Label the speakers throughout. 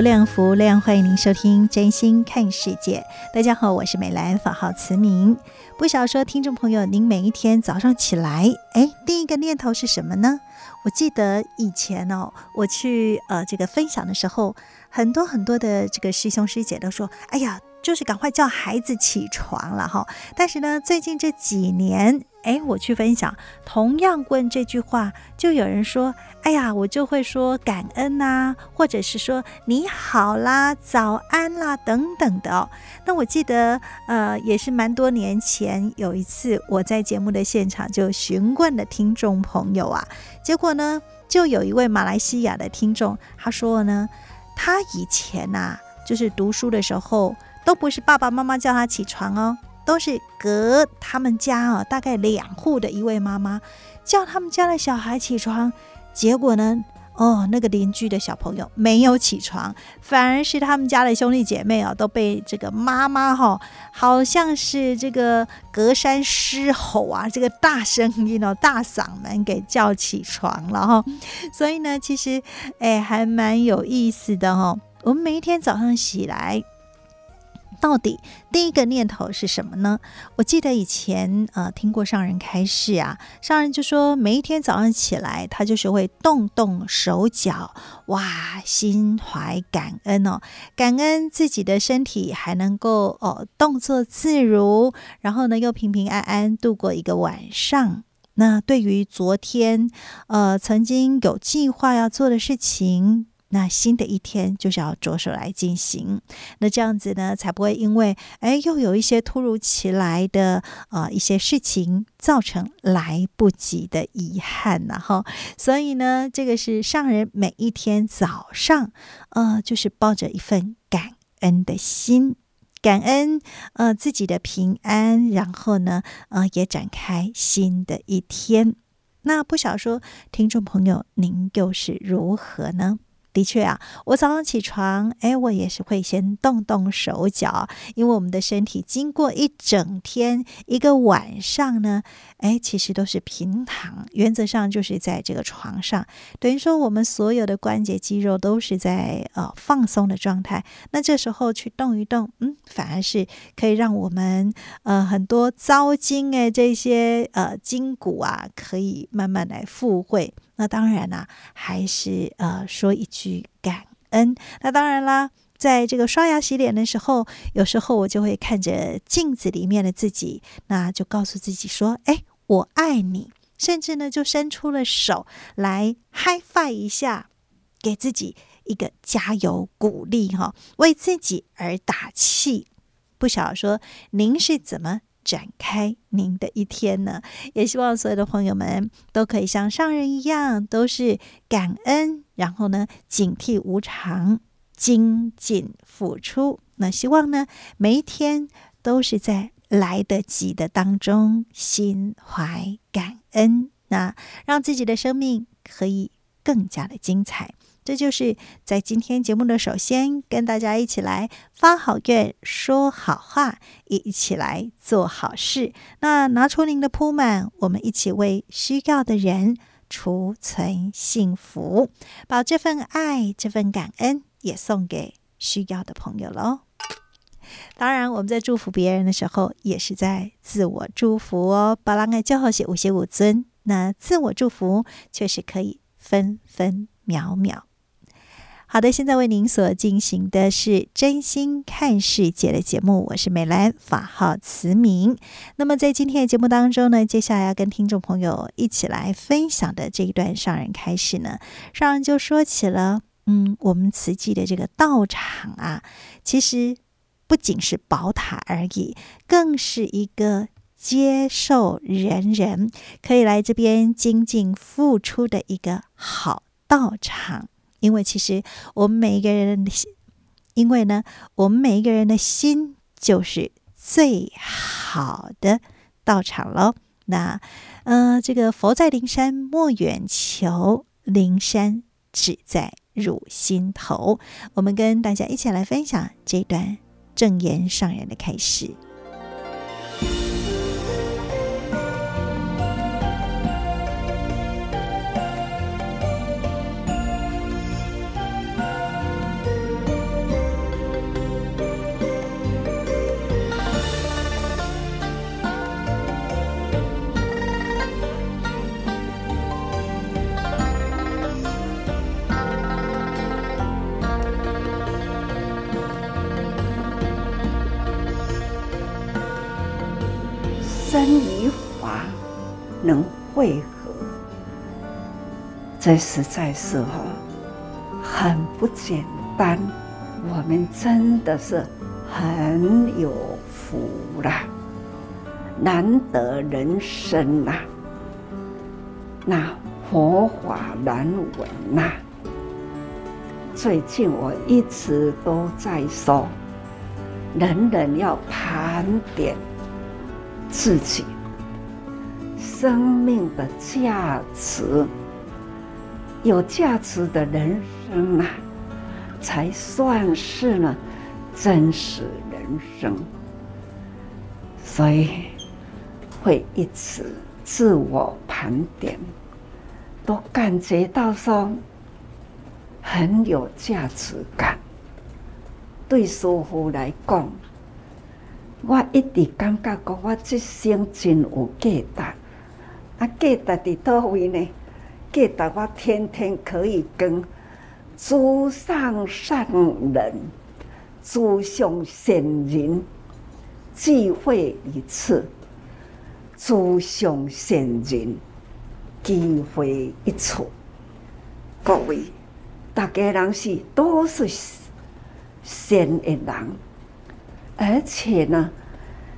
Speaker 1: 无量福无量，欢迎您收听《真心看世界》。大家好，我是美兰，法号慈明。不晓得说，听众朋友，您每一天早上起来，哎，第一个念头是什么呢？我记得以前哦，我去呃这个分享的时候，很多很多的这个师兄师姐都说：“哎呀。”就是赶快叫孩子起床了哈，但是呢，最近这几年，哎，我去分享，同样问这句话，就有人说，哎呀，我就会说感恩呐，或者是说你好啦、早安啦等等的哦。那我记得，呃，也是蛮多年前有一次，我在节目的现场就询问了听众朋友啊，结果呢，就有一位马来西亚的听众，他说呢，他以前呐，就是读书的时候。都不是爸爸妈妈叫他起床哦，都是隔他们家哦，大概两户的一位妈妈叫他们家的小孩起床。结果呢，哦，那个邻居的小朋友没有起床，反而是他们家的兄弟姐妹啊，都被这个妈妈哈，好像是这个隔山狮吼啊，这个大声音哦，大嗓门给叫起床了哈。所以呢，其实哎，还蛮有意思的哈。我们每一天早上起来。到底第一个念头是什么呢？我记得以前呃听过上人开示啊，上人就说每一天早上起来，他就是会动动手脚，哇，心怀感恩哦，感恩自己的身体还能够哦动作自如，然后呢又平平安安度过一个晚上。那对于昨天呃曾经有计划要做的事情。那新的一天就是要着手来进行，那这样子呢，才不会因为哎又有一些突如其来的呃一些事情造成来不及的遗憾呐哈。所以呢，这个是上人每一天早上呃就是抱着一份感恩的心，感恩呃自己的平安，然后呢呃也展开新的一天。那不晓得说听众朋友您又是如何呢？的确啊，我早上起床，哎，我也是会先动动手脚，因为我们的身体经过一整天一个晚上呢，哎，其实都是平躺，原则上就是在这个床上，等于说我们所有的关节肌肉都是在呃放松的状态。那这时候去动一动，嗯，反而是可以让我们呃很多糟筋哎这些呃筋骨啊，可以慢慢来复会。那当然啦，还是呃说一句感恩。那当然啦，在这个刷牙洗脸的时候，有时候我就会看着镜子里面的自己，那就告诉自己说：“哎，我爱你。”甚至呢，就伸出了手来 hi five 一下，给自己一个加油鼓励哈，为自己而打气。不晓得说您是怎么展开您的一天呢？也希望所有的朋友们都可以像上人一样，都是感恩，然后呢，警惕无常，精进付出。那希望呢，每一天都是在来得及的当中，心怀感恩，那让自己的生命可以更加的精彩。这就是在今天节目的首先，跟大家一起来发好愿、说好话，一起来做好事。那拿出您的铺满，我们一起为需要的人储存幸福，把这份爱、这份感恩也送给需要的朋友喽。当然，我们在祝福别人的时候，也是在自我祝福哦。巴拉爱教好写五写五尊，那自我祝福却是可以分分秒秒。好的，现在为您所进行的是真心看世界的节目，我是美兰，法号慈明。那么在今天的节目当中呢，接下来要跟听众朋友一起来分享的这一段上人开始呢，上人就说起了，嗯，我们慈济的这个道场啊，其实不仅是宝塔而已，更是一个接受人人可以来这边精进付出的一个好道场。因为其实我们每一个人的心，因为呢，我们每一个人的心就是最好的道场喽。那，呃，这个佛在灵山莫远求，灵山只在汝心头。我们跟大家一起来分享这段正言上人的开示。
Speaker 2: 能汇合，这实在是哈很不简单。我们真的是很有福啦，难得人生呐。那佛法难闻呐。最近我一直都在说，人人要盘点。自己生命的价值，有价值的人生啊，才算是呢真实人生。所以会一直自我盘点，都感觉到说很有价值感。对师父来讲。我一直感觉讲，我这生真有价值。啊，价值伫叨位呢？价值我天天可以跟诸上善人、诸上善人聚会一次，诸上善人聚会一处。各位，大家人是都是善的人。而且呢，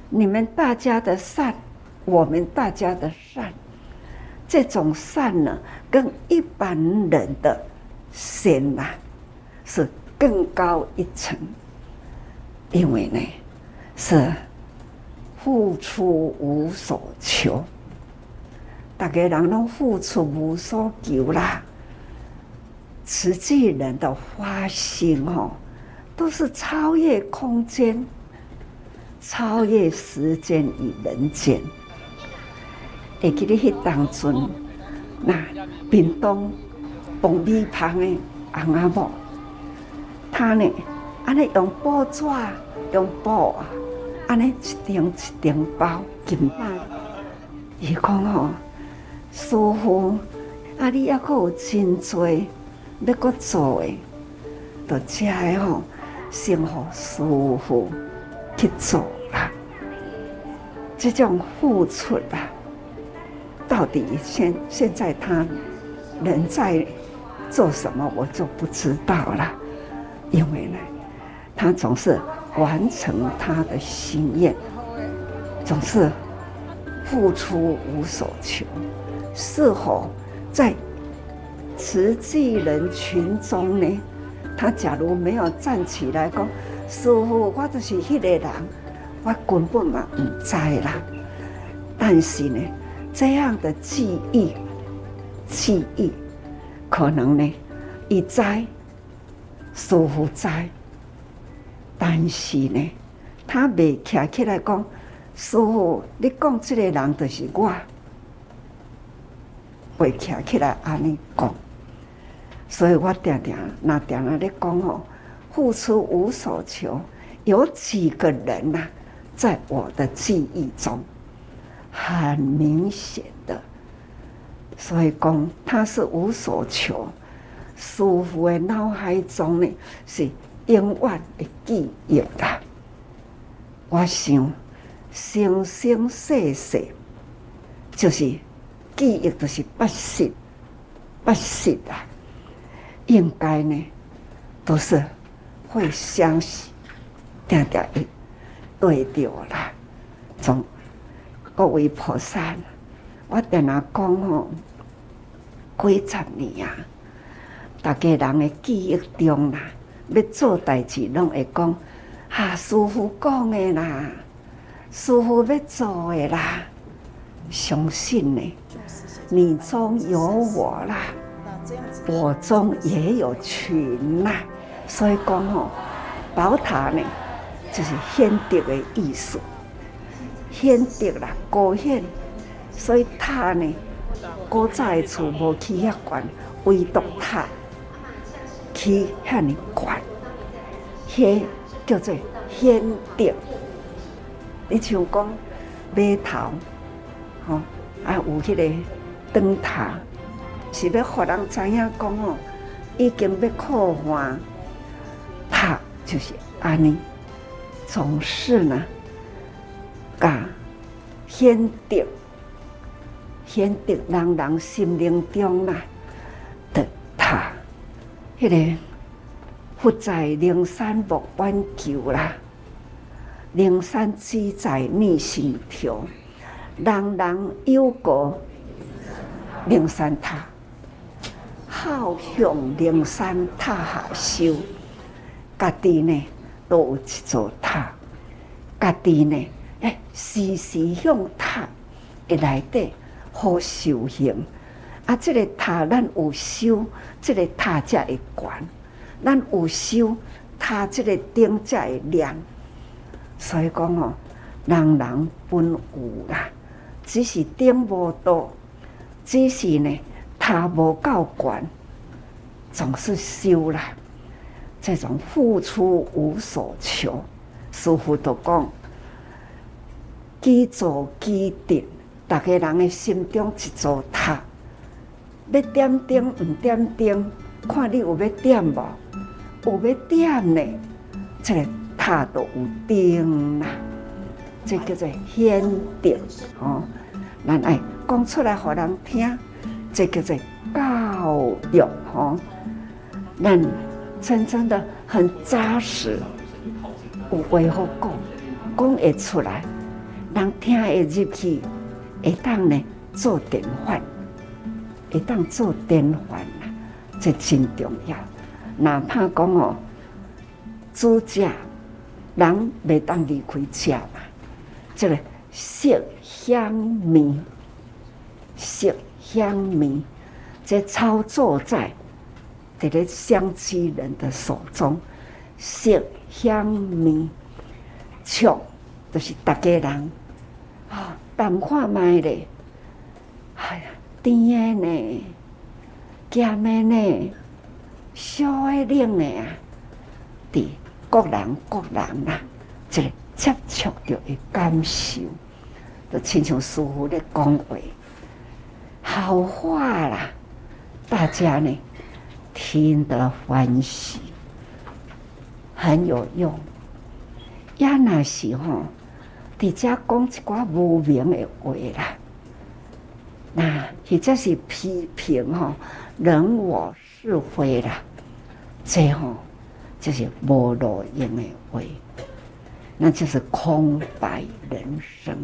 Speaker 2: 你们大家的善，我们大家的，这种善呢，跟一般人的善呐、是更高一层。因为呢，是付出无所求，大家人都付出无所求啦。慈济人的发心哦，都是超越空间。超越时间与人间，会记得迄当阵，那屏东爆米旁的翁仔某，他呢，安尼用报纸，用布啊，安尼一张一张包金包。伊讲吼，师父，啊，你还阁有真多要阁做诶，就遮诶吼，先互师父。去做啦，这种付出啊，到底现现在他人在做什么，我就不知道了。因为呢，他总是完成他的心愿，总是付出无所求。是否在慈济人群中呢？他假如没有站起来讲。师傅，我就是迄个人，我根本嘛唔知啦。但是呢，这样的记忆，记忆可能呢，一知，师父知，但是呢，他未站起来讲，师傅，你讲这个人就是我，未站起来安尼讲，所以我常常那常常咧讲哦。付出无所求，有几个人呐、啊，在我的记忆中很明显的，所以讲他是无所求，师父的脑海中呢是永远的记忆啦。我想生生世世就是记忆，就是不实不实啊，应该呢都是会相信，定定会对着啦。从各位菩萨，我定下讲吼，几十年啊，大家人的记忆中啦，要做代志拢会讲，哈，师傅讲的啦，师傅要做的啦，相信呢，你中有我啦，我中也有群啦，所以讲吼，宝塔呢，就是显德的意思。显德啦，高显，所以塔呢，古早的厝无起遐悬，唯独塔起遐尼悬，迄叫做显德。你像讲码头，吼啊有迄个灯塔，是要互人知影讲哦，已经要靠岸，塔就是安尼，总是呢。显得，显得人人心灵中啦，的他，迄个佛在灵山莫远求啦，灵山只在你心头，人人有个灵山塔，好向灵山塔下修，家己呢都有一座塔，家己呢。哎，时时向塔会来的好修行啊！这个塔咱有修，这个塔才会悬；咱有修，塔这个灯才会亮。所以讲哦，人人本有啦，只是灯无多，只是呢塔无够悬，总是修啦。这种付出无所求，师父都讲。基础基定，大家人的心中一座塔，要点灯唔点灯，看你有要点无？有要点呢？这个塔都有灯啦，这叫做显德哦。咱爱讲出来，互人听，这叫做教育哦。咱真正的很扎实，有话好讲，讲会出来。人听会入去，会当呢做典范，会当做典范啦，这真重要。哪怕讲哦，煮食人未当离开家嘛，这个色香味，色香味，这操作在这个香积人的手中，色香味，触就是大家人。啊，淡化卖咧，哎呀，甜诶呢，咸诶呢，烧诶冷诶啊，伫各人各人啦，这个接触着会感受，就亲像师父咧讲话，好话啦，大家呢听得欢喜，很有用，呀那时候。直接讲一寡无名的话啦，那或者是批评吼人我是非啦，最后就是无路用的话，那就是空白人生。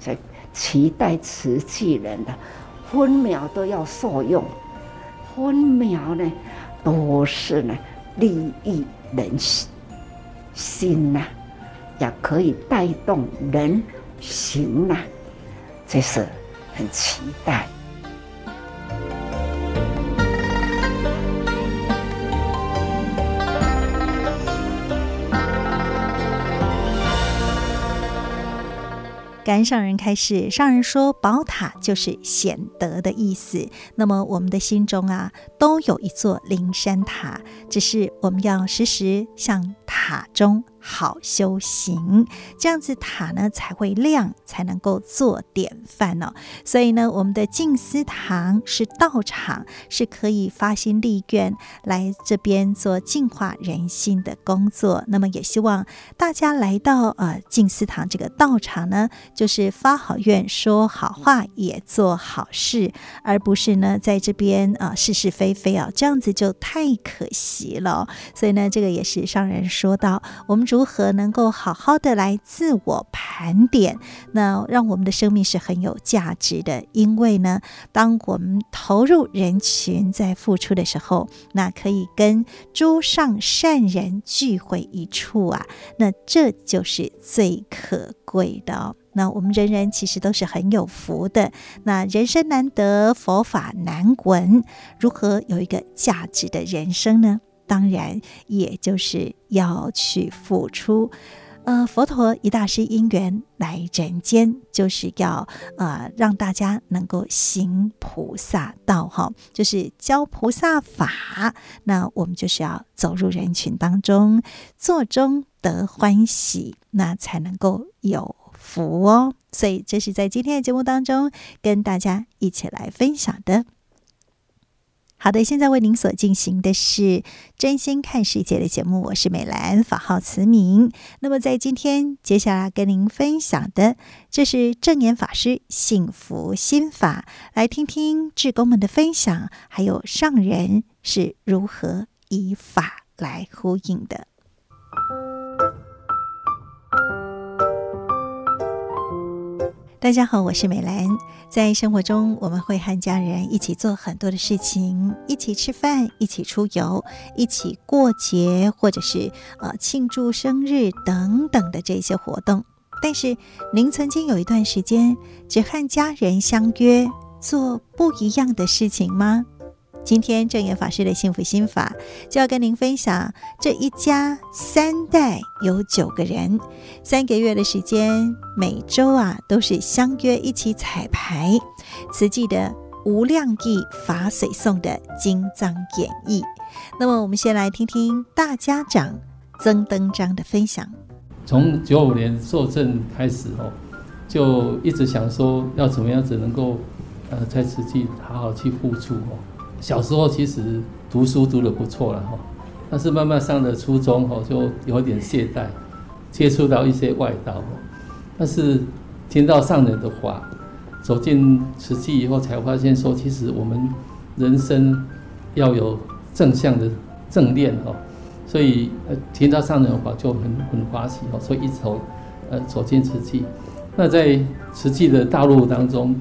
Speaker 2: 所以期待瓷器人的分秒都要受用，分秒呢都是呢利益人心心呐。也可以带动人行啊，这是很期待。
Speaker 1: 感恩上人开示，上人说宝塔就是显德的意思。那么我们的心中啊，都有一座灵山塔，只是我们要时时向塔中。好修行，这样子塔呢才会亮，才能够做典范哦。所以呢，我们的静思堂是道场，是可以发心立愿来这边做净化人心的工作。那么也希望大家来到呃静思堂这个道场呢，就是发好愿、说好话、也做好事，而不是呢在这边啊、是是非非啊，这样子就太可惜了。所以呢，这个也是上人说到我们。如何能够好好的来自我盘点？那让我们的生命是很有价值的。因为呢，当我们投入人群在付出的时候，那可以跟诸上善人聚会一处啊，那这就是最可贵的哦。那我们人人其实都是很有福的。那人生难得，佛法难闻，如何有一个价值的人生呢？当然，也就是要去付出。呃，佛陀一大师因缘来人间，就是要呃让大家能够行菩萨道，哈，就是教菩萨法。那我们就是要走入人群当中，做中得欢喜，那才能够有福哦。所以，这是在今天的节目当中跟大家一起来分享的。好的，现在为您所进行的是真心看世界的节目，我是美兰，法号慈明。那么在今天接下来跟您分享的，这是正言法师幸福心法，来听听志工们的分享，还有上人是如何以法来呼应的。大家好，我是美兰。在生活中，我们会和家人一起做很多的事情，一起吃饭，一起出游，一起过节，或者是呃庆祝生日等等的这些活动。但是，您曾经有一段时间只和家人相约做不一样的事情吗？今天证严法师的幸福心法就要跟您分享，这一家三代有九个人，三个月的时间，每周啊都是相约一起彩排慈济的无量义法水颂的经藏演绎。那么我们先来听听大家长曾登章的分享。
Speaker 3: 从九五年受证开始哦，就一直想说要怎么样子能够呃在慈济好好去付出哦。小时候其实读书读得不错了哈，但是慢慢上了初中哈，就有点懈怠，接触到一些外道，但是听到上人的话，走进慈济以后，才发现说，其实我们人生要有正向的正念哈，所以呃听到上人的话就很很欢喜哦，所以一走呃走进慈济，那在慈济的道路当中，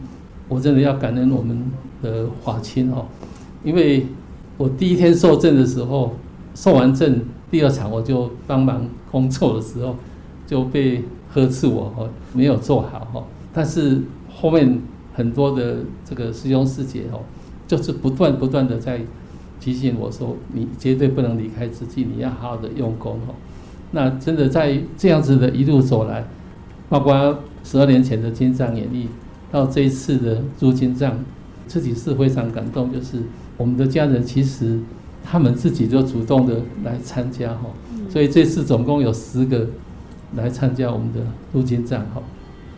Speaker 3: 我真的要感恩我们的华亲哦。因为我第一天受证的时候，受完证第二场我就帮忙工作的时候，就被呵斥我哦，没有做好哦。但是后面很多的这个师兄师姐哦，就是不断不断的在提醒我说，你绝对不能离开自己，你要好好的用功哦。那真的在这样子的一路走来，包括十二年前的金藏演义，到这一次的入金藏，自己是非常感动，就是。我们的家人其实他们自己就主动的来参加哈，所以这次总共有十个来参加我们的入经藏哈，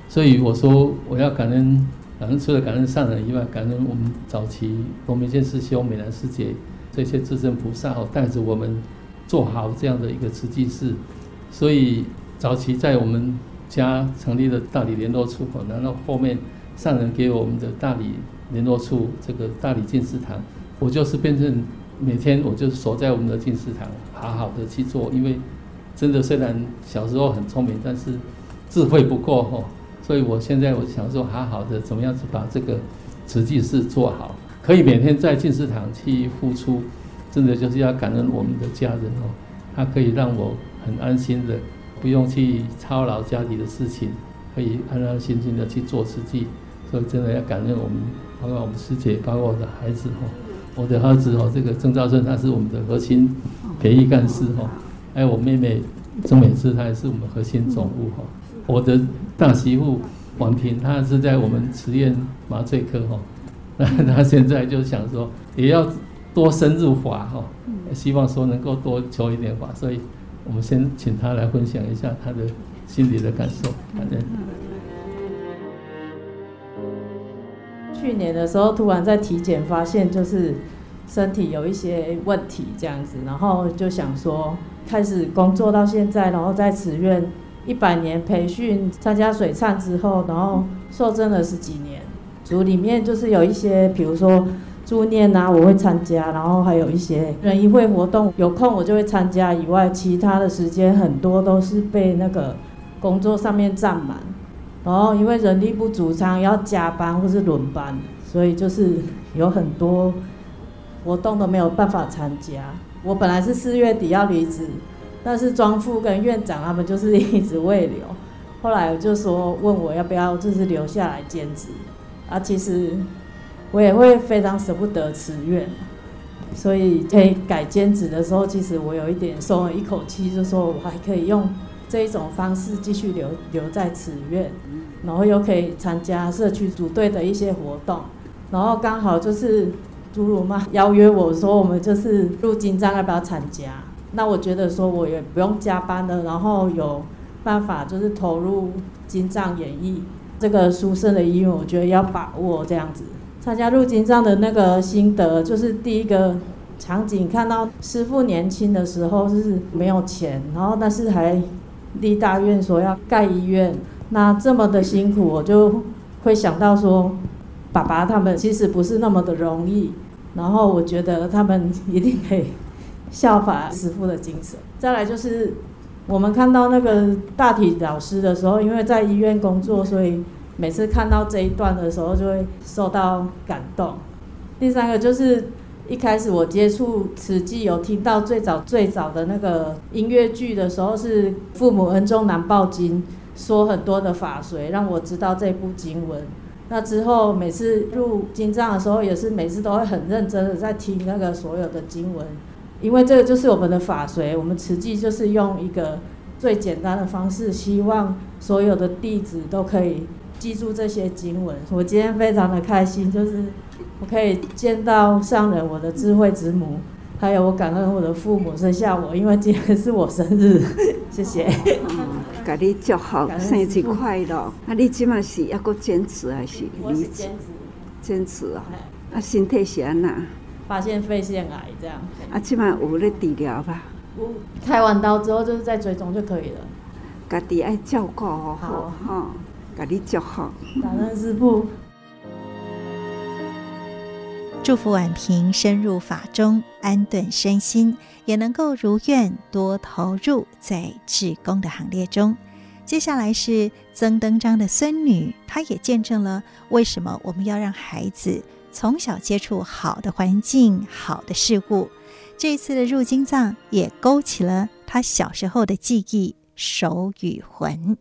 Speaker 3: 所以我说我要感恩，感恩除了感恩上人以外，感恩我们早期龙明先师兄、美兰师姐这些至圣菩萨哦，带着我们做好这样的一个慈济事，所以早期在我们家成立了大理联络处，然后后面上人给我们的大理联络处这个大理静思堂。我就是变成每天，我就守在我们的静思堂，好好的去做。因为真的虽然小时候很聪明，但是智慧不够吼，所以我现在我想说，好好的怎么样子把这个慈济事做好，可以每天在静思堂去付出，真的就是要感恩我们的家人哦，他可以让我很安心的，不用去操劳家里的事情，可以安安心心的去做慈济，所以真的要感恩我们，包括我们师姐，包括我的孩子吼。我的儿子哦，这个曾兆顺他是我们的核心培育干事哈，还有我妹妹曾美芝，她也是我们核心总务哈。我的大媳妇王平，她是在我们慈院麻醉科哈，那她现在就想说也要多深入法哈，希望说能够多求一点法，所以我们先请她来分享一下她的心里的感受。反正
Speaker 4: 去年的时候，突然在体检发现就是身体有一些问题这样子，然后就想说开始工作到现在，然后在慈院一百年培训参加水忏之后，然后受证了十几年，组里面就是有一些，比如说。助念啊，我会参加，然后还有一些人一会活动，有空我就会参加。以外，其他的时间很多都是被那个工作上面占满，然后因为人力不足，常要加班或是轮班，所以就是有很多活动都没有办法参加。我本来是四月底要离职，但是庄副跟院长他们就是一直未留，后来我就说问我要不要就是留下来兼职，啊，其实。我也会非常舍不得辞院，所以可以改兼职的时候，其实我有一点松了一口气，就说我还可以用这一种方式继续留留在慈院，然后又可以参加社区组队的一些活动，然后刚好就是祖鲁妈邀约我说，我们就是入金藏要不要参加？那我觉得说我也不用加班了，然后有办法就是投入金藏演艺这个殊胜的因缘，我觉得要把握这样子。参加入金藏的那个心得，就是第一个场景，看到师父年轻的时候就是没有钱，然后但是还立大愿说要盖医院，那这么的辛苦，我就会想到说，爸爸他们其实不是那么的容易，然后我觉得他们一定可以效法师傅的精神。再来就是我们看到那个大体老师的时候，因为在医院工作，所以。每次看到这一段的时候，就会受到感动。第三个就是一开始我接触慈济，有听到最早最早的那个音乐剧的时候，是《父母恩重难报经》，说很多的法髓，让我知道这部经文。那之后每次入经藏的时候，也是每次都会很认真的在听那个所有的经文，因为这个就是我们的法髓。我们慈济就是用一个最简单的方式，希望所有的弟子都可以。记住这些经文，我今天非常的开心，就是我可以见到上人，我的智慧之母，还有我感恩我的父母生下我，因为今天是我生日，谢谢。
Speaker 2: 给、嗯、你祝福，生日快乐。啊，你今嘛是要搁坚持还是？
Speaker 4: 我是坚持。
Speaker 2: 坚持啊！啊，身体是安那？
Speaker 4: 发现肺腺癌这样。
Speaker 2: 啊，今嘛有咧治疗吧？
Speaker 4: 开完刀之后就是在追踪就可以了。
Speaker 2: 家己爱照顾好哈哈。甲你祝福，
Speaker 4: 感恩师父，
Speaker 1: 祝福婉平深入法中，安顿身心，也能够如愿多投入在志工的行列中。接下来是曾登章的孙女，她也见证了为什么我们要让孩子从小接触好的环境、好的事物。这一次的入金藏也勾起了她小时候的记忆，手与魂。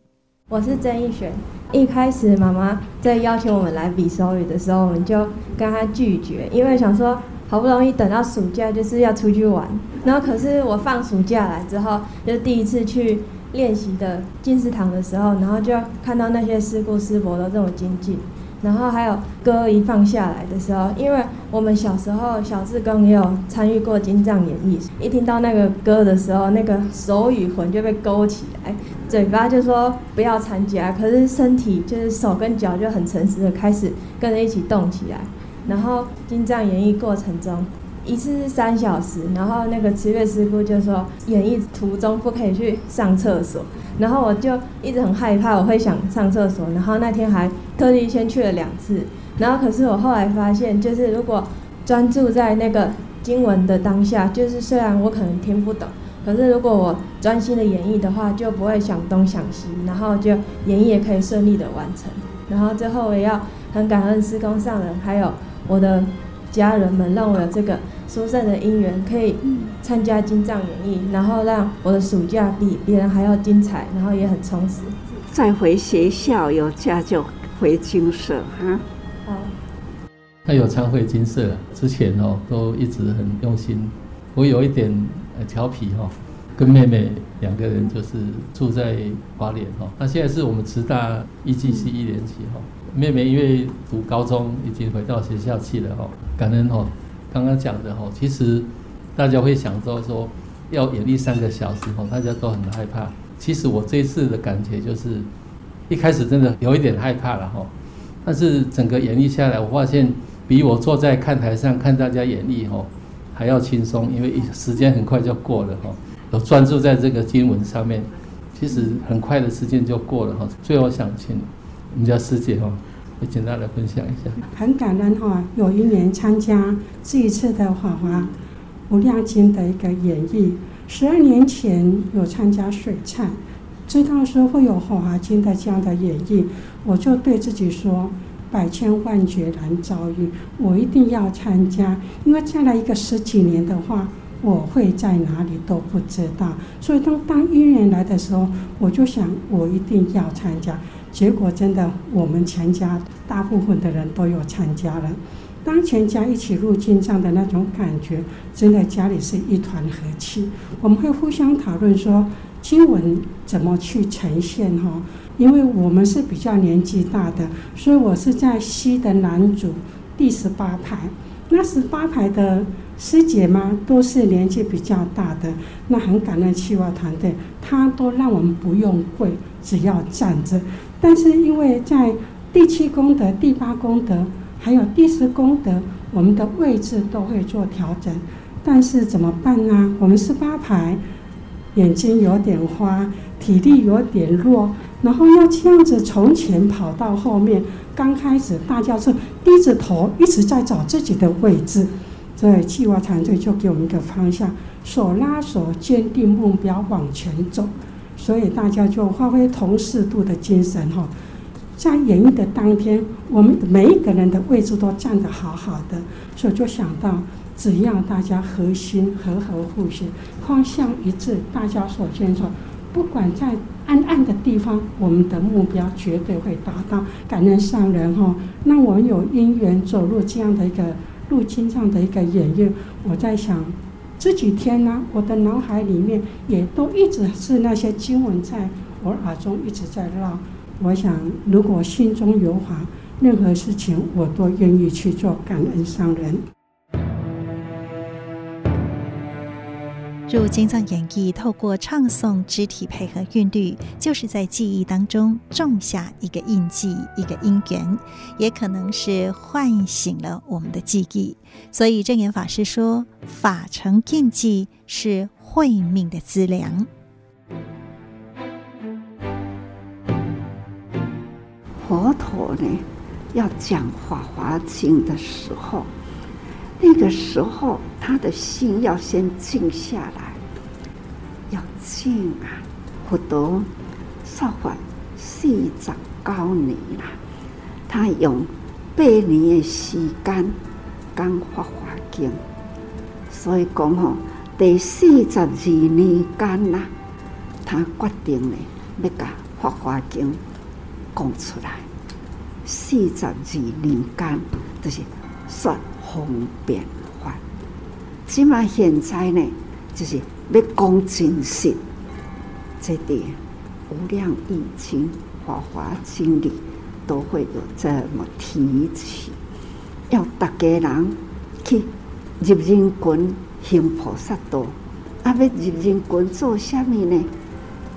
Speaker 5: 我是曾义璇。一开始妈妈在邀请我们来比手语的时候，我们就跟她拒绝，因为想说好不容易等到暑假就是要出去玩，然后可是我放暑假来之后，就第一次去练习的进士堂的时候，然后就看到那些师姑师伯都这么精进。然后还有歌一放下来的时候，因为我们小时候小志工也有参与过金藏演义，一听到那个歌的时候，那个手与魂就被勾起来，嘴巴就说不要参加，可是身体就是手跟脚就很诚实的开始跟着一起动起来。然后金藏演义过程中，一次是三小时，然后那个慈月师傅就说演艺途中不可以去上厕所。然后我就一直很害怕，我会想上厕所。然后那天还特地先去了两次。然后可是我后来发现，就是如果专注在那个经文的当下，就是虽然我可能听不懂，可是如果我专心的演绎的话，就不会想东想西，然后就演绎也可以顺利的完成。然后最后我也要很感恩师公上人，还有我的家人们，让我有这个。殊胜的因缘可以参加金藏演艺，然后让我的暑假比别人还要精彩，然后也很充实。
Speaker 2: 再回学校有假就回精舍哈。好。
Speaker 3: 他有常回金舍，之前哦都一直很用心。我有一点呃调皮哈，跟妹妹两个人就是住在花莲哈。那现在是我们慈大一季系一年级哈，妹妹因为读高中已经回到学校去了哈，感恩哈。刚刚讲的哈，其实大家会想到说，要演绎三个小时哦，大家都很害怕。其实我这次的感觉就是，一开始真的有一点害怕了哈，但是整个演绎下来，我发现比我坐在看台上看大家演绎哈还要轻松，因为时间很快就过了哈。有专注在这个经文上面，其实很快的时间就过了哈。最后想请我们家师姐哈，也简单来分享一下。
Speaker 6: 很感恩哈，有一年参加这一次的华华无量经的一个演绎。十二年前有参加水忏，知道说会有《华华经》的这样的演绎，我就对自己说：百千万劫难遭遇，我一定要参加。因为再来一个十几年的话，我会在哪里都不知道。所以当当因缘来的时候，我就想我一定要参加。结果真的，我们全家大部分的人都有参加了。当全家一起入经藏的那种感觉，真的家里是一团和气。我们会互相讨论说经文怎么去呈现哈，因为我们是比较年纪大的，所以我是在西的南组第十八排。那十八排的师姐嘛，都是年纪比较大的。那很感恩七娃团队，他都让我们不用跪，只要站着。但是因为在第七功德、第八功德。还有第十功德，我们的位置都会做调整，但是怎么办呢？我们十八排，眼睛有点花，体力有点弱，然后要这样子从前跑到后面。刚开始大家是低着头一直在找自己的位置，所以计划团队就给我们一个方向：手拉手，坚定目标往前走。所以大家就发挥同适度的精神哈。在演绎的当天，我们每一个人的位置都站得好好的，所以就想到，只要大家核心和和互协，方向一致，大家所坚守，不管在暗暗的地方，我们的目标绝对会达到。感恩上人哈，那我们有因缘走入这样的一个入经藏的一个演绎，我在想，这几天呢，我的脑海里面也都一直是那些经文在我耳中一直在绕。我想，如果心中有法，任何事情我都愿意去做。感恩上人。
Speaker 1: 入经藏演绎，透过唱诵、肢体配合韵律，就是在记忆当中种下一个印记、一个因缘，也可能是唤醒了我们的记忆。所以证严法师说：“法成印记，是慧命的资粮。”
Speaker 2: 佛陀呢，要讲《法华经》的时候，那个时候他的心要先静下来，要静啊！佛陀说法四十九年了，他用八年的时间讲《法华经》，所以讲吼，第四十二年间呐，他决定呢要把《法华经》讲出来，四十二年间就是说方便法。起码现在呢，就是要讲真实，这点无量易经、华华经里都会有这么提起，要大家人去入人群行菩萨道，啊，要入人群做什么呢？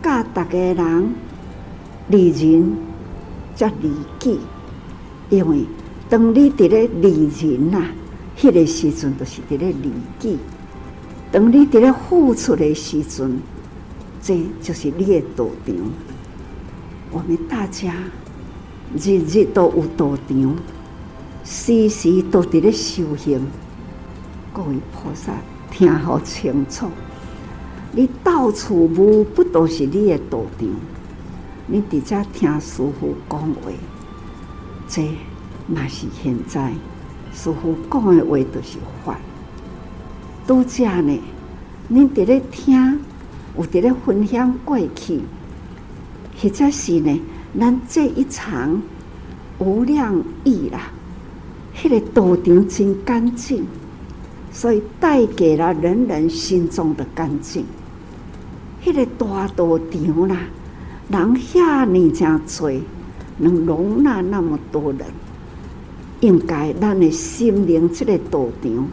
Speaker 2: 教大家人利人。则利己，因为当你伫咧利人呐，迄个时阵就是伫咧利己；当你伫咧付出的时阵，这就是你的道场。我们大家日日都有道场，时时都伫咧修行。各位菩萨听好清楚，你到处无不都是你的道场。你伫遮听师父讲话，这那是现在师父讲的话都是法。拄则呢，你伫咧听，有伫咧分享过去，或者是呢，咱这一场无量义啦，迄个道场真干净，所以带给了人人心中的干净。迄个大道场啦。人遐尼真多，能容纳那么多人，应该咱的心灵这个道场，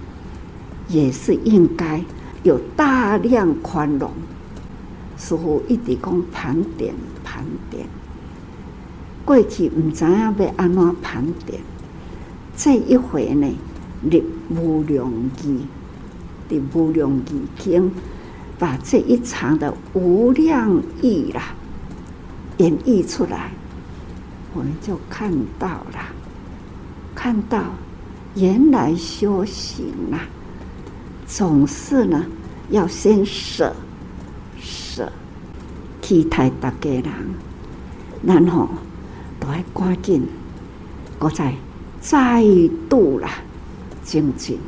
Speaker 2: 也是应该有大量宽容。似乎一直讲盘点盘点，过去唔知影要安怎盘点，这一回呢，入无量义，的无量义经，把这一场的无量义啦演绎出来，我们就看到了，看到原来修行啊，总是呢要先舍舍。期待大家人，然后都要赶紧，搁再再度啦，精进。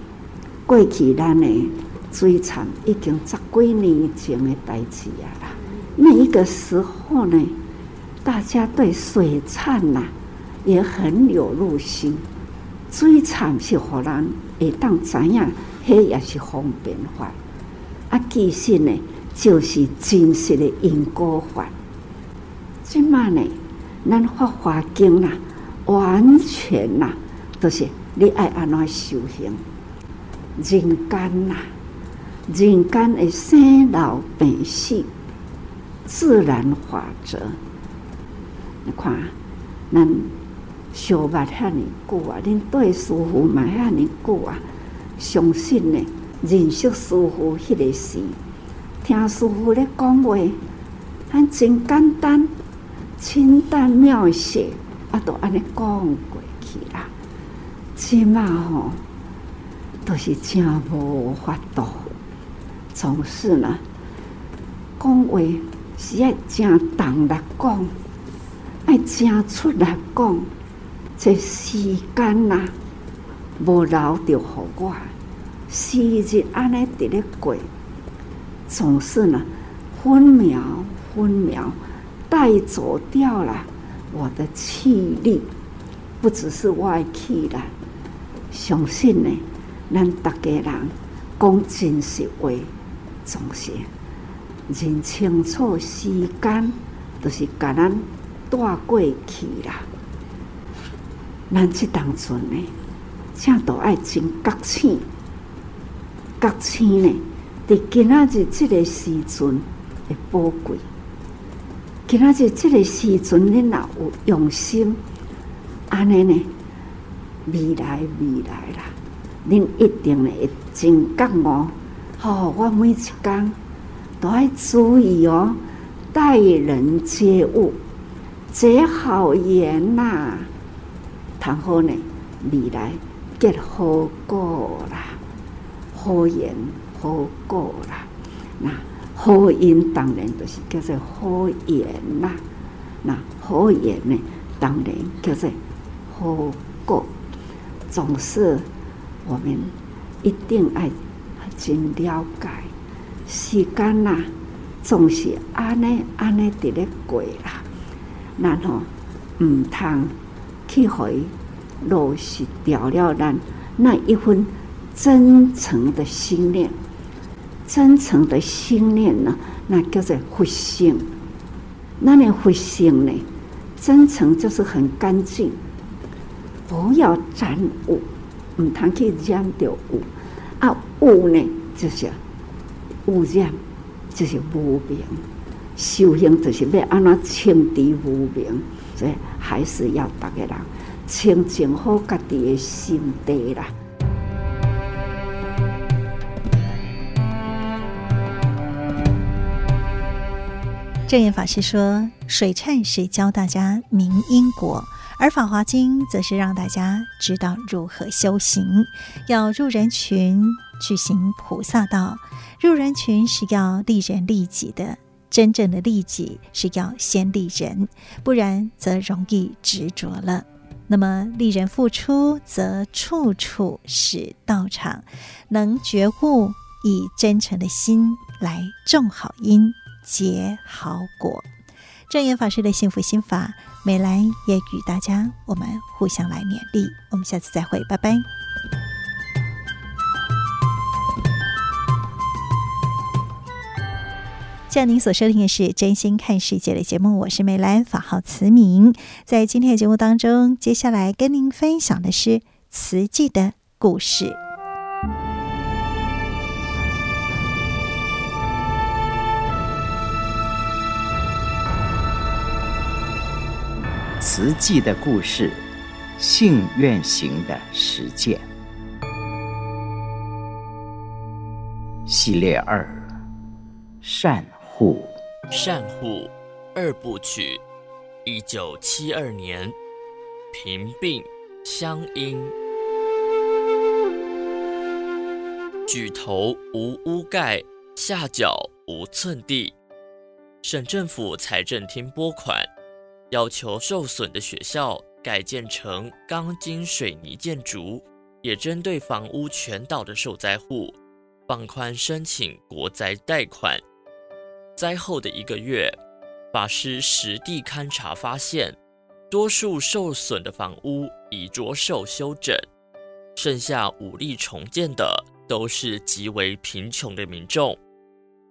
Speaker 2: 过去咱的水忏已经十几年前的代志啊啦。那一个时候呢，大家对水忏呐也很有入心。水忏是互人会当知影，迄也是方便法。啊，其实呢。就是真实的因果法。即嘛呢，咱法华经啦，完全啦，都是你爱安怎修行。人间呐，人间的生老病死，自然法则。你看，咱相捌遐尼久啊，恁对师父嘛遐尼久啊，相信呢，认识师父迄个时。听师父咧讲话，还真简单，清淡妙写，啊，都安尼讲过去啦。起码吼，都是真无法度，总是呢，讲话是要真重来讲，爱真出来讲，这时间呐，无留着互我，时日安尼伫咧过。总是呢，分秒分秒带走掉了我的气力，不只是外气了。相信呢，咱大家人讲真实话，总是认清楚时间，就是甲咱带过去啦。咱即当中呢，正都爱真觉醒，觉醒呢。伫今仔日这个时阵会宝贵，今仔日这个时阵，恁若有用心，安尼呢，未来未来啦，恁一定会真觉哦。好，我每一工都要注意哦，待人接物结好缘呐，谈好呢，未来结好果啦，好缘。好果啦，那好因当然就是叫做好缘啦。那好缘呢，当然叫做好果。总是我们一定爱真了解时间呐，总是安尼安尼伫咧过啦。然后唔通去回落实掉了咱那一份真诚的心念。真诚的心念。呢，那叫做佛性。那念佛性呢，真诚就是很干净，不要沾污，唔通去染着污。啊，污呢就是污染，就是无明。修行就是要安怎清除无明，所以还是要大家人清净好家己的心地啦。
Speaker 1: 证严法师说：“水忏是教大家明因果，而《法华经》则是让大家知道如何修行。要入人群去行菩萨道，入人群是要利人利己的。真正的利己是要先利人，不然则容易执着了。那么利人付出，则处处是道场。能觉悟，以真诚的心来种好因。”结好果，证严法师的幸福心法，美兰也与大家我们互相来勉励。我们下次再会，拜拜。您所收听的是《真心看世界》的节目，我是梅兰，法号慈明。在今天的节目当中，接下来跟您分享的是慈济的故事。
Speaker 7: 慈济的故事，信愿行的实践系列二，善。护。
Speaker 8: 善护二部曲，一九七二年，平病乡音。举头无屋盖，下脚无寸地。省政府财政厅拨款，要求受损的学校改建成钢筋水泥建筑，也针对房屋全倒的受灾户放宽申请国灾贷款。灾后的一个月，法师实地勘察发现，多数受损的房屋已着手修整，剩下无力重建的都是极为贫穷的民众。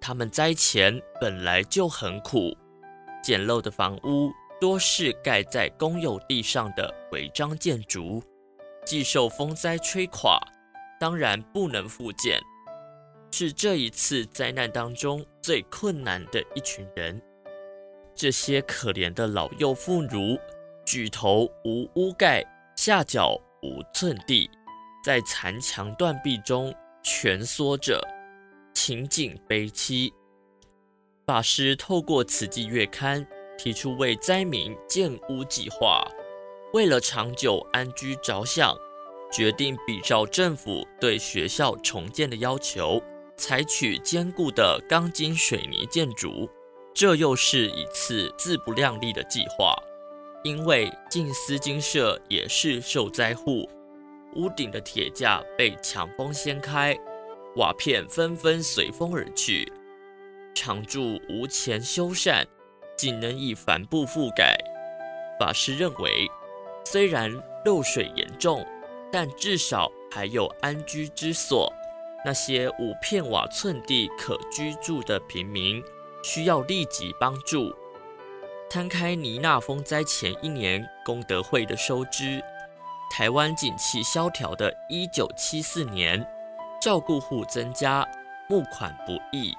Speaker 8: 他们灾前本来就很苦，简陋的房屋多是盖在公有地上的违章建筑，既受风灾吹垮，当然不能复建，是这一次灾难当中最困难的一群人。这些可怜的老幼妇孺，举头无屋盖，下脚无寸地，在残墙断壁中蜷缩着。情景悲凄，法师透过《慈济月刊》提出为灾民建屋计划，为了长久安居着想，决定比照政府对学校重建的要求，采取坚固的钢筋水泥建筑。这又是一次自不量力的计划，因为静思精舍也是受灾户，屋顶的铁架被强风掀开。瓦片纷纷随风而去，常住无钱修缮，仅能以帆布覆盖。法师认为，虽然漏水严重，但至少还有安居之所。那些五片瓦寸地可居住的平民，需要立即帮助。摊开尼娜风灾前一年功德会的收支，台湾景气萧条的一九七四年。照顾户增加，募款不易，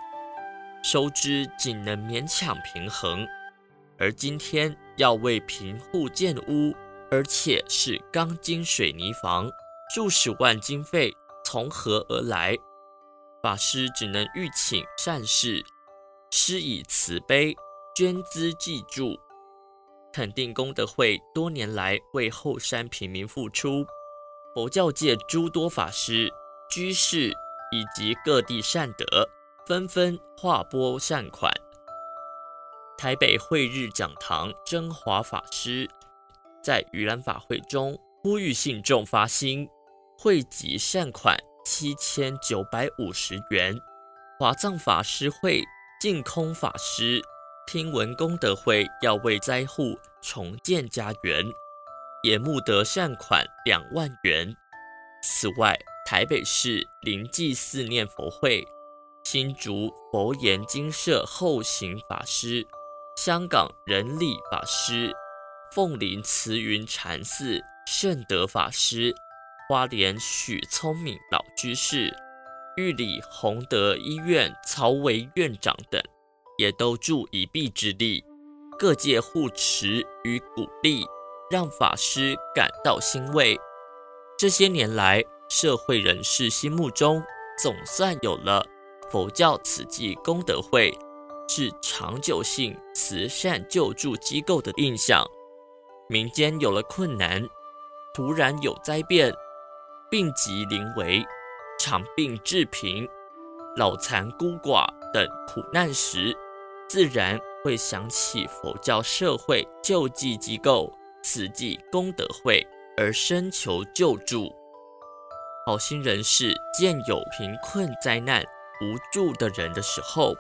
Speaker 8: 收支仅能勉强平衡。而今天要为贫户建屋，而且是钢筋水泥房，数十万经费从何而来？法师只能欲请善事，施以慈悲，捐资济助，肯定功德会多年来为后山平民付出。佛教界诸多法师。居士以及各地善德纷纷划拨善款。台北慧日讲堂真华法师在盂兰法会中呼吁信众发心，汇集善款七千九百五十元。华藏法师会净空法师听闻功德会要为灾户重建家园，也募得善款两万元。此外，台北市灵济寺念佛会、新竹佛言精舍后行法师、香港仁力法师、凤林慈云禅寺圣德法师、花莲许聪明老居士、玉里弘德医院曹维院长等，也都助一臂之力。各界护持与鼓励，让法师感到欣慰。这些年来，社会人士心目中总算有了佛教慈济功德会是长久性慈善救助机构的印象。民间有了困难，突然有灾变、病疾临危、长病致贫、老残孤寡等苦难时，自然会想起佛教社会救济机构慈济功德会而深求救助。好心人士见有贫困灾难无助的人的时候，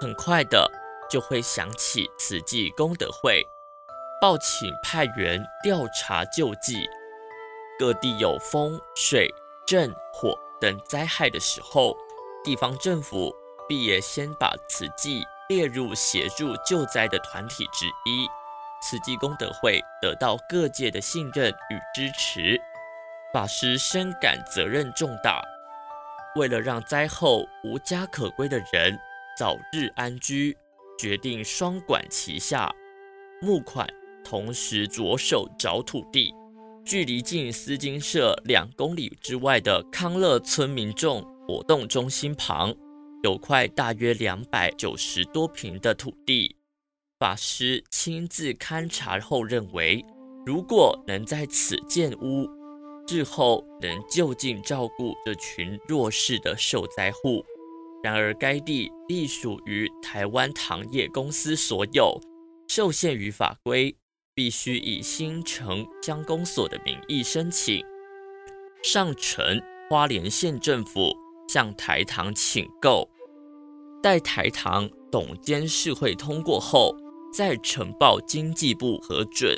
Speaker 8: 很快的就会想起慈济功德会，报请派员调查救济。各地有风、水、震、火等灾害的时候，地方政府必也先把慈济列入协助救灾的团体之一。慈济功德会得到各界的信任与支持。法师深感责任重大，为了让灾后无家可归的人早日安居，决定双管齐下，募款同时着手找土地。距离近思金社两公里之外的康乐村民众活动中心旁，有块大约两百九十多坪的土地。法师亲自勘察后认为，如果能在此建屋，日后能就近照顾这群弱势的受灾户。然而，该地隶属于台湾糖业公司所有，受限于法规，必须以新城乡公所的名义申请，上呈花莲县政府向台糖请购，待台糖董监事会通过后，再呈报经济部核准。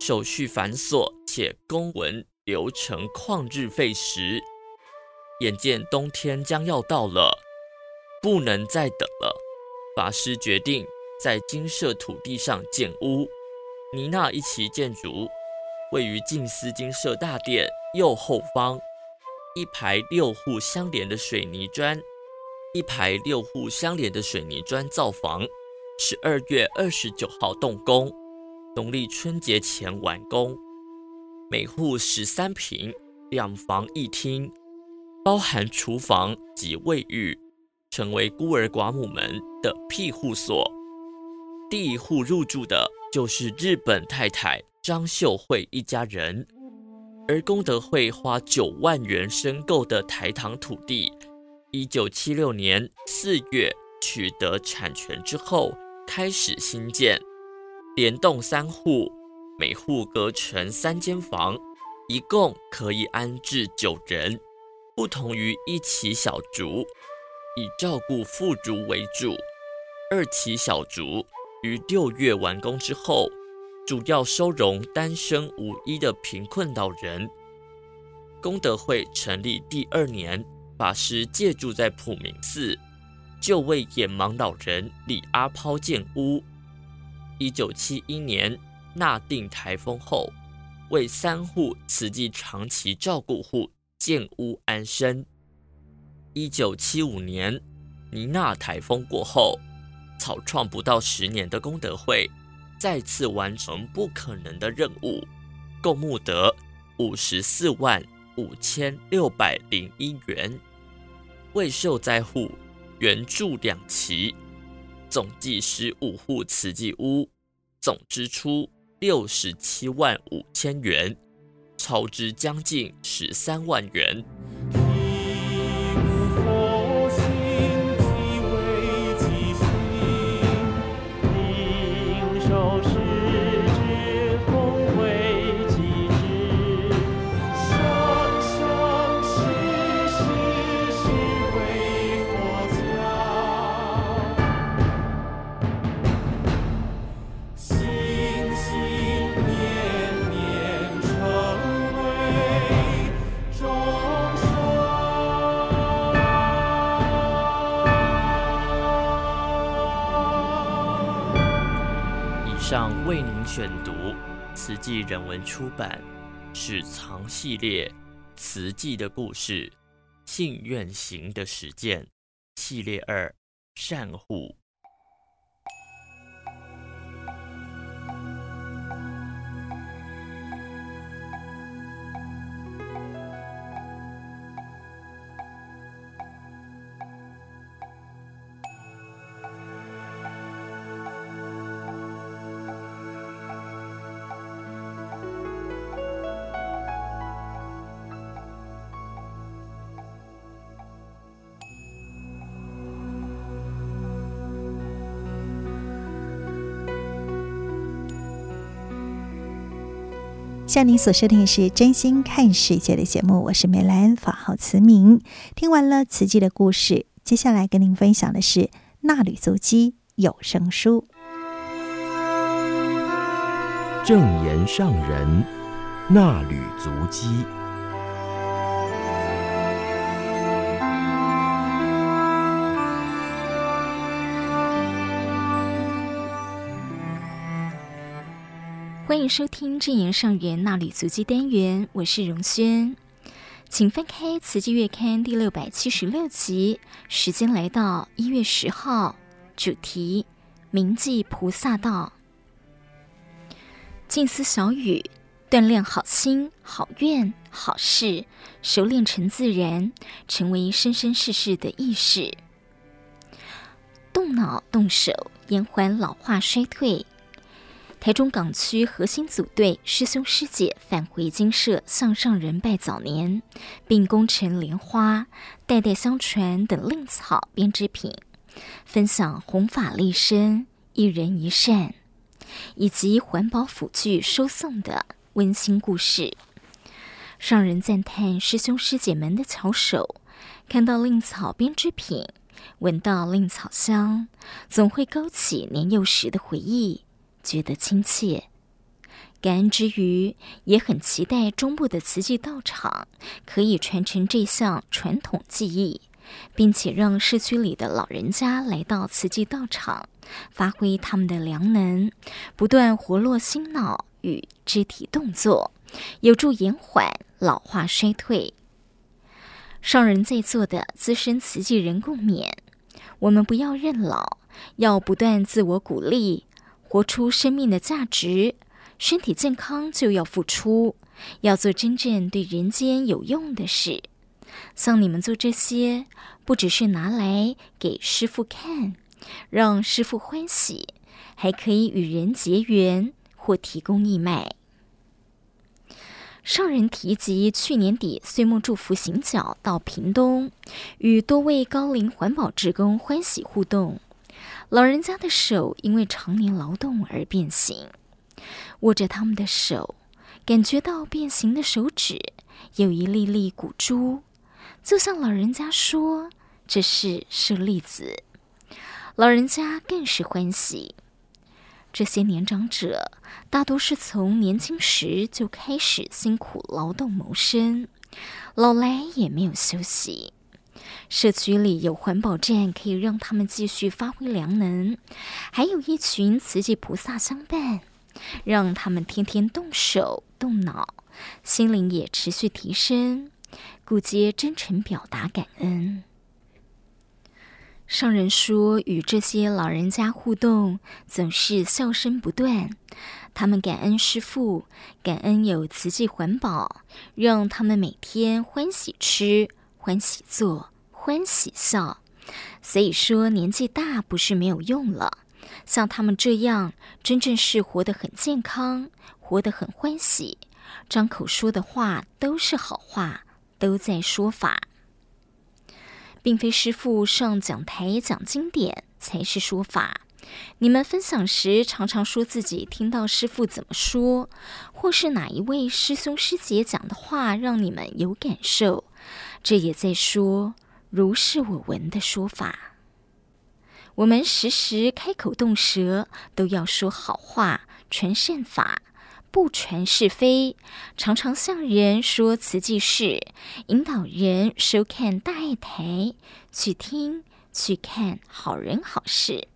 Speaker 8: 手续繁琐且公文流程旷日费时。眼见冬天将要到了，不能再等了。法师决定在金舍土地上建屋。尼娜一期建筑位于静思精舍大殿右后方，一排六户相连的水泥砖，一排六户相连的水泥砖造房，十二月二十九号动工，农历春节前完工。每户十三平，两房一厅。包含厨房及卫浴，成为孤儿寡母们的庇护所。第一户入住的就是日本太太张秀惠一家人，而功德会花九万元申购的台糖土地，一九七六年四月取得产权之后，开始兴建，连栋三户，每户隔成三间房，一共可以安置九人。不同于一期小筑，以照顾富足为主；二期小筑于六月完工之后，主要收容单身无依的贫困老人。功德会成立第二年，法师借住在普明寺，就为眼盲老人李阿抛建屋。一九七一年纳定台风后，为三户慈济长期照顾户。建屋安身。一九七五年，尼那台风过后，草创不到十年的功德会再次完成不可能的任务，共募得五十四万五千六百零一元，为受灾户援助两期，总计十五户慈济屋，总支出六十七万五千元。超支将近十三万元。上为您选读慈济人文出版《史藏系列》慈济的故事，信愿行的实践系列二善护。
Speaker 1: 向您所设定是《真心看世界》的节目，我是梅兰，法号慈明。听完了慈济的故事，接下来跟您分享的是《纳履足迹》有声书。
Speaker 9: 正言上人纳履足迹。
Speaker 10: 欢迎收听证严上人衲履足迹单元，我是荣轩，请翻开《慈济月刊》第六百七十六集，时间来到一月十号，主题铭记菩萨道。静思小语，锻炼好心、好愿、好事，熟练成自然，成为生生世世的意识。动脑动手，延缓老化衰退。台中港区核心组队师兄师姐返回精舍向上人拜早年，并恭陈莲花、代代相传等令草编织品，分享弘法利生、一人一善，以及环保辅具收送的温馨故事。上人赞叹师兄师姐们的巧手，看到令草编织品，闻到令草香，总会勾起年幼时的回忆。觉得亲切，感恩之余，也很期待中部的瓷器道场可以传承这项传统技艺，并且让社区里的老人家来到瓷器道场，发挥他们的良能，不断活络心脑与肢体动作，有助延缓老化衰退。上人在座的资深瓷器人共勉：我们不要认老，要不断自我鼓励。活出生命的价值，身体健康就要付出，要做真正对人间有用的事。像你们做这些，不只是拿来给师父看，让师父欢喜，还可以与人结缘或提供义卖。上人提及去年底岁末祝福行脚到屏东，与多位高龄环保志工欢喜互动。老人家的手因为常年劳动而变形，握着他们的手，感觉到变形的手指有一粒粒骨珠，就像老人家说这是舍利子，老人家更是欢喜。这些年长者大多是从年轻时就开始辛苦劳动谋生，老来也没有休息。社区里有环保站，可以让他们继续发挥良能；还有一群慈济菩萨相伴，让他们天天动手动脑，心灵也持续提升，故皆真诚表达感恩。上人说，与这些老人家互动，总是笑声不断。他们感恩师父，感恩有慈济环保，让他们每天欢喜吃，欢喜做。欢喜笑，所以说年纪大不是没有用了。像他们这样，真正是活得很健康，活得很欢喜，张口说的话都是好话，都在说法，并非师父上讲台讲经典才是说法。你们分享时常常说自己听到师父怎么说，或是哪一位师兄师姐讲的话让你们有感受，这也在说。如是我闻的说法，我们时时开口动舌，都要说好话，传善法，不传是非。常常向人说慈济事，引导人收看大爱台，去听去看好人好事。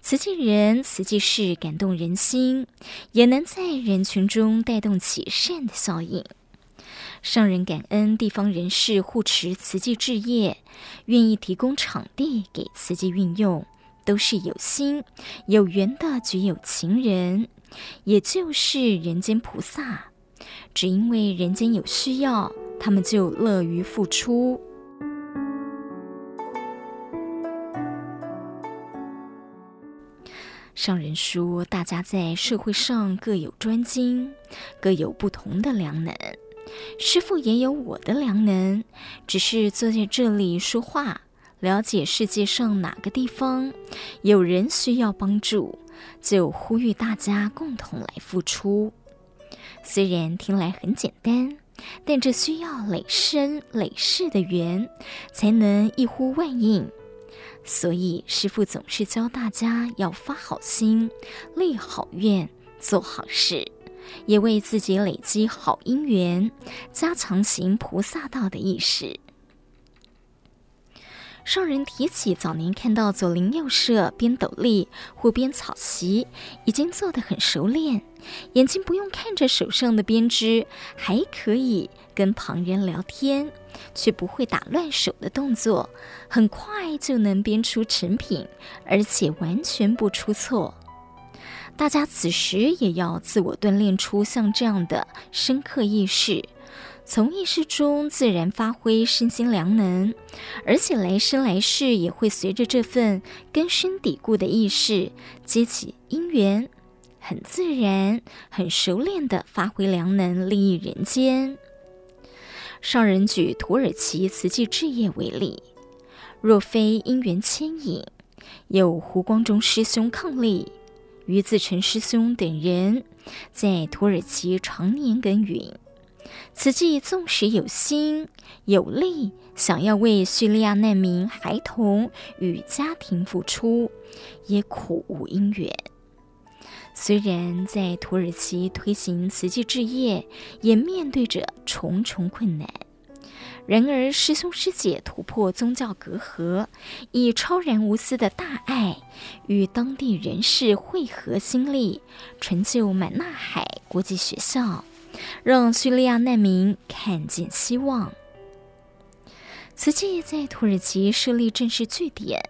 Speaker 10: 慈济人慈济事感动人心，也能在人群中带动起善的效应。上人感恩地方人士护持慈济置业，愿意提供场地给慈济运用，都是有心有缘的觉有情人，也就是人间菩萨。只因为人间有需要，他们就乐于付出。上人说，大家在社会上各有专精，各有不同的良能。师父也有我的良能，只是坐在这里说话，了解世界上哪个地方有人需要帮助，就呼吁大家共同来付出。虽然听来很简单，但这需要累生累世的缘，才能一呼万应。所以师父总是教大家要发好心、立好愿、做好事。也为自己累积好因缘，加强行菩萨道的意识。上人提起早年看到左邻右舍编斗笠或编草席，已经做得很熟练，眼睛不用看着手上的编织，还可以跟旁人聊天，却不会打乱手的动作，很快就能编出成品，而且完全不出错。大家此时也要自我锻炼出像这样的深刻意识，从意识中自然发挥身心良能，而且来生来世也会随着这份根深蒂固的意识接起因缘，很自然、很熟练地发挥良能，利益人间。上人举土耳其瓷器置业为例，若非因缘牵引，有胡光中师兄伉俪。于自成师兄等人在土耳其常年耕耘，慈济纵使有心有力，想要为叙利亚难民孩童与家庭付出，也苦无因缘。虽然在土耳其推行慈济置业，也面对着重重困难。然而，师兄师姐突破宗教隔阂，以超然无私的大爱与当地人士汇合心力，成就满纳海国际学校，让叙利亚难民看见希望。慈济在土耳其设立正式据点，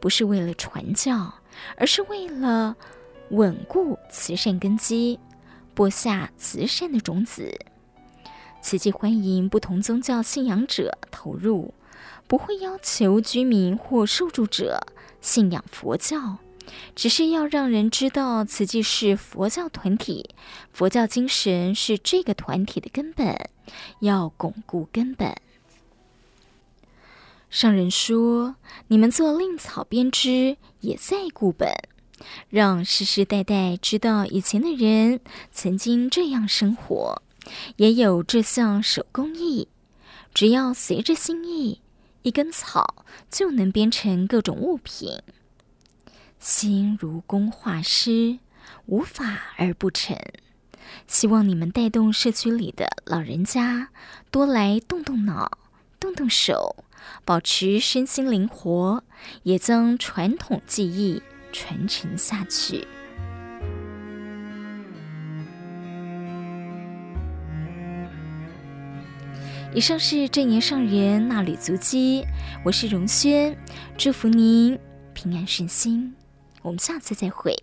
Speaker 10: 不是为了传教，而是为了稳固慈善根基，播下慈善的种子。慈济欢迎不同宗教信仰者投入，不会要求居民或受助者信仰佛教，只是要让人知道慈济是佛教团体，佛教精神是这个团体的根本，要巩固根本。上人说：“你们做令草编织，也在固本，让世世代代知道以前的人曾经这样生活。”也有这项手工艺，只要随着心意，一根草就能编成各种物品。心如工画师，无法而不成。希望你们带动社区里的老人家多来动动脑、动动手，保持身心灵活，也将传统技艺传承下去。以上是正言上人衲履足迹，我是荣轩，祝福您平安顺心，我们下次再会。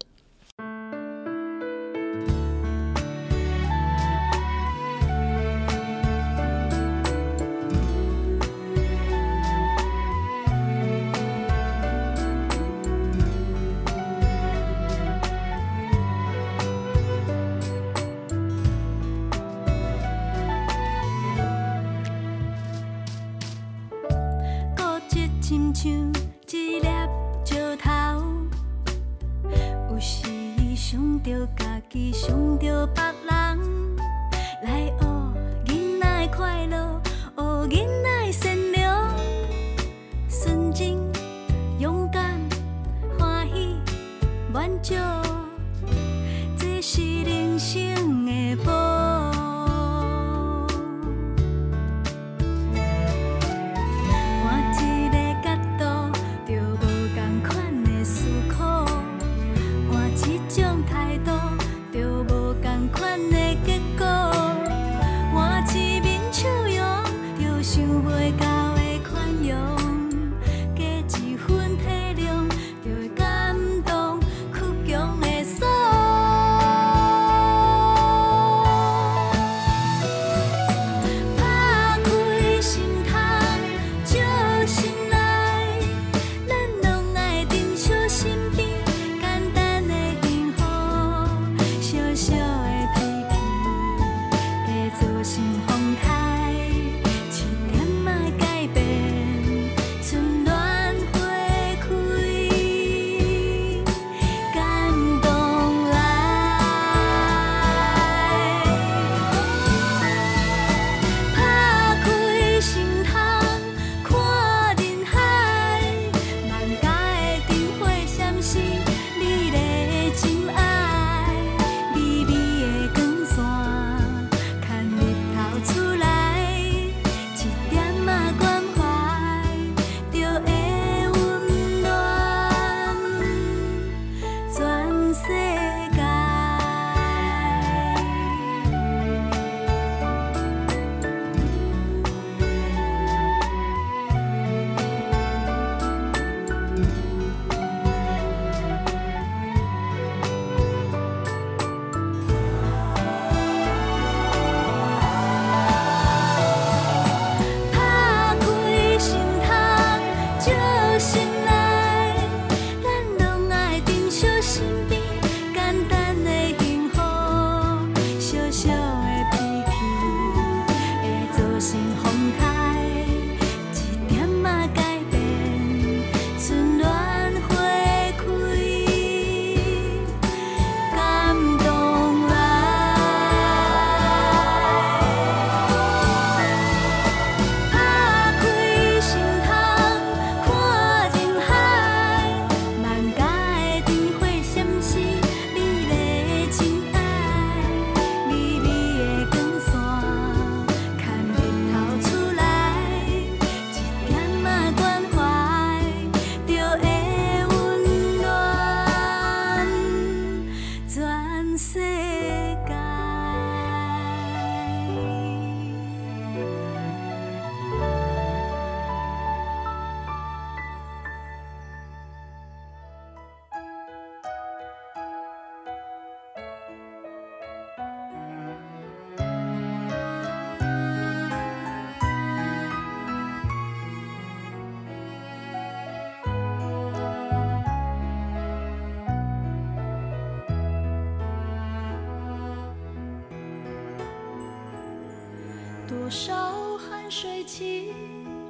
Speaker 11: 多少汗水砌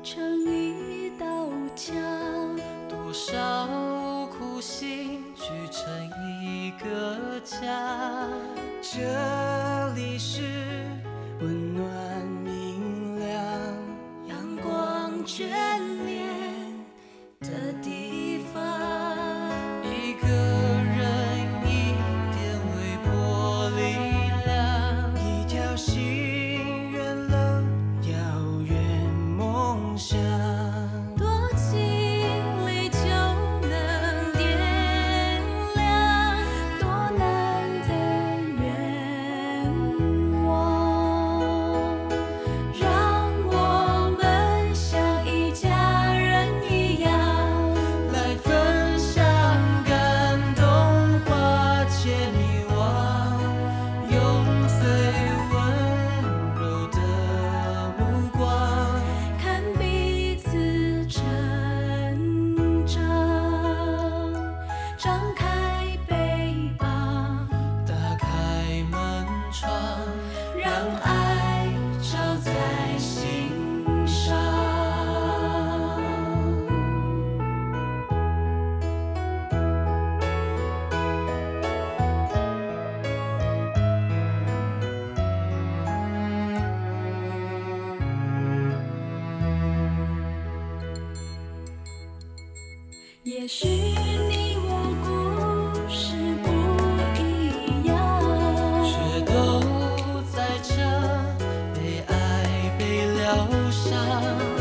Speaker 11: 成一道墙，
Speaker 12: 多少苦心聚成一个家。这里是
Speaker 11: 忧伤